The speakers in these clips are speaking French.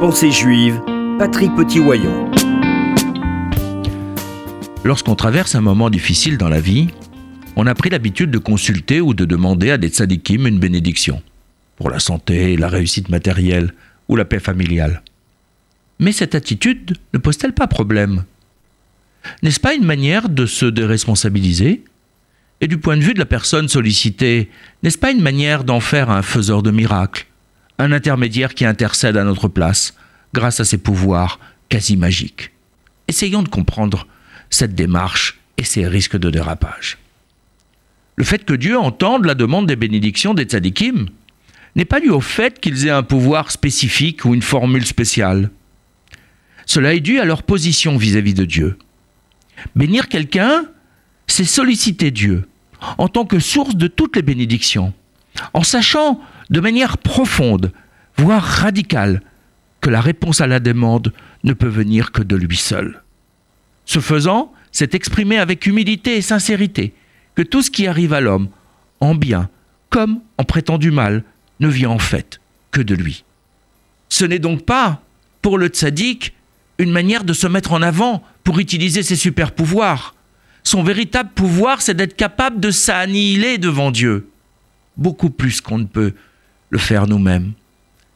Pensée juive, Patrick Petit-Wayon. Lorsqu'on traverse un moment difficile dans la vie, on a pris l'habitude de consulter ou de demander à des tzadikim une bénédiction pour la santé, la réussite matérielle ou la paix familiale. Mais cette attitude ne pose-t-elle pas problème? N'est-ce pas une manière de se déresponsabiliser? Et du point de vue de la personne sollicitée, n'est-ce pas une manière d'en faire un faiseur de miracles? Un intermédiaire qui intercède à notre place grâce à ses pouvoirs quasi magiques Essayons de comprendre cette démarche et ses risques de dérapage. Le fait que Dieu entende la demande des bénédictions des tzadikim n'est pas dû au fait qu'ils aient un pouvoir spécifique ou une formule spéciale. Cela est dû à leur position vis-à-vis de Dieu. Bénir quelqu'un, c'est solliciter Dieu en tant que source de toutes les bénédictions, en sachant de manière profonde, voire radicale, que la réponse à la demande ne peut venir que de lui seul. Ce faisant, c'est exprimer avec humilité et sincérité que tout ce qui arrive à l'homme, en bien comme en prétendu mal, ne vient en fait que de lui. Ce n'est donc pas, pour le tzaddik, une manière de se mettre en avant pour utiliser ses super pouvoirs. Son véritable pouvoir, c'est d'être capable de s'annihiler devant Dieu, beaucoup plus qu'on ne peut le faire nous-mêmes.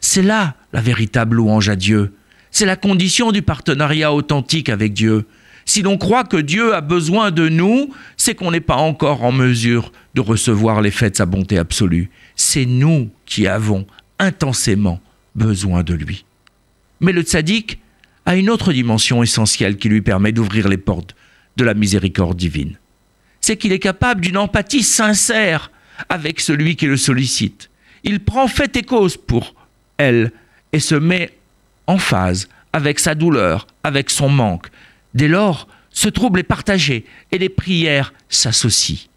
C'est là la véritable louange à Dieu. C'est la condition du partenariat authentique avec Dieu. Si l'on croit que Dieu a besoin de nous, c'est qu'on n'est pas encore en mesure de recevoir l'effet de sa bonté absolue. C'est nous qui avons intensément besoin de lui. Mais le tzaddik a une autre dimension essentielle qui lui permet d'ouvrir les portes de la miséricorde divine. C'est qu'il est capable d'une empathie sincère avec celui qui le sollicite. Il prend fait et cause pour elle et se met en phase avec sa douleur, avec son manque, Dès lors, ce trouble est partagé et les prières s'associent.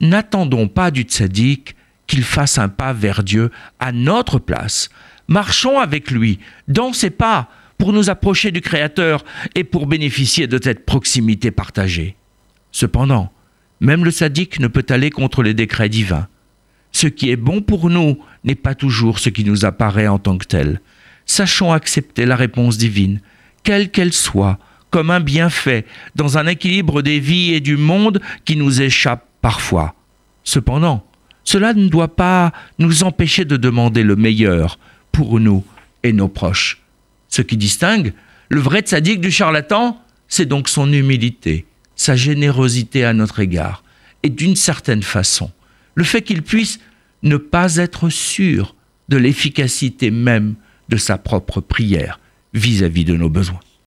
N'attendons pas du tzaddik qu'il fasse un pas vers Dieu à notre place. Marchons avec lui dans ses pas pour nous approcher du Créateur et pour bénéficier de cette proximité partagée. Cependant, même le sadique ne peut aller contre les décrets divins. Ce qui est bon pour nous n'est pas toujours ce qui nous apparaît en tant que tel. Sachons accepter la réponse divine, quelle qu'elle soit, comme un bienfait dans un équilibre des vies et du monde qui nous échappe parfois. Cependant, cela ne doit pas nous empêcher de demander le meilleur pour nous et nos proches. Ce qui distingue le vrai tzaddik du charlatan, c'est donc son humilité, sa générosité à notre égard, et d'une certaine façon, le fait qu'il puisse ne pas être sûr de l'efficacité même de sa propre prière vis-à-vis -vis de nos besoins.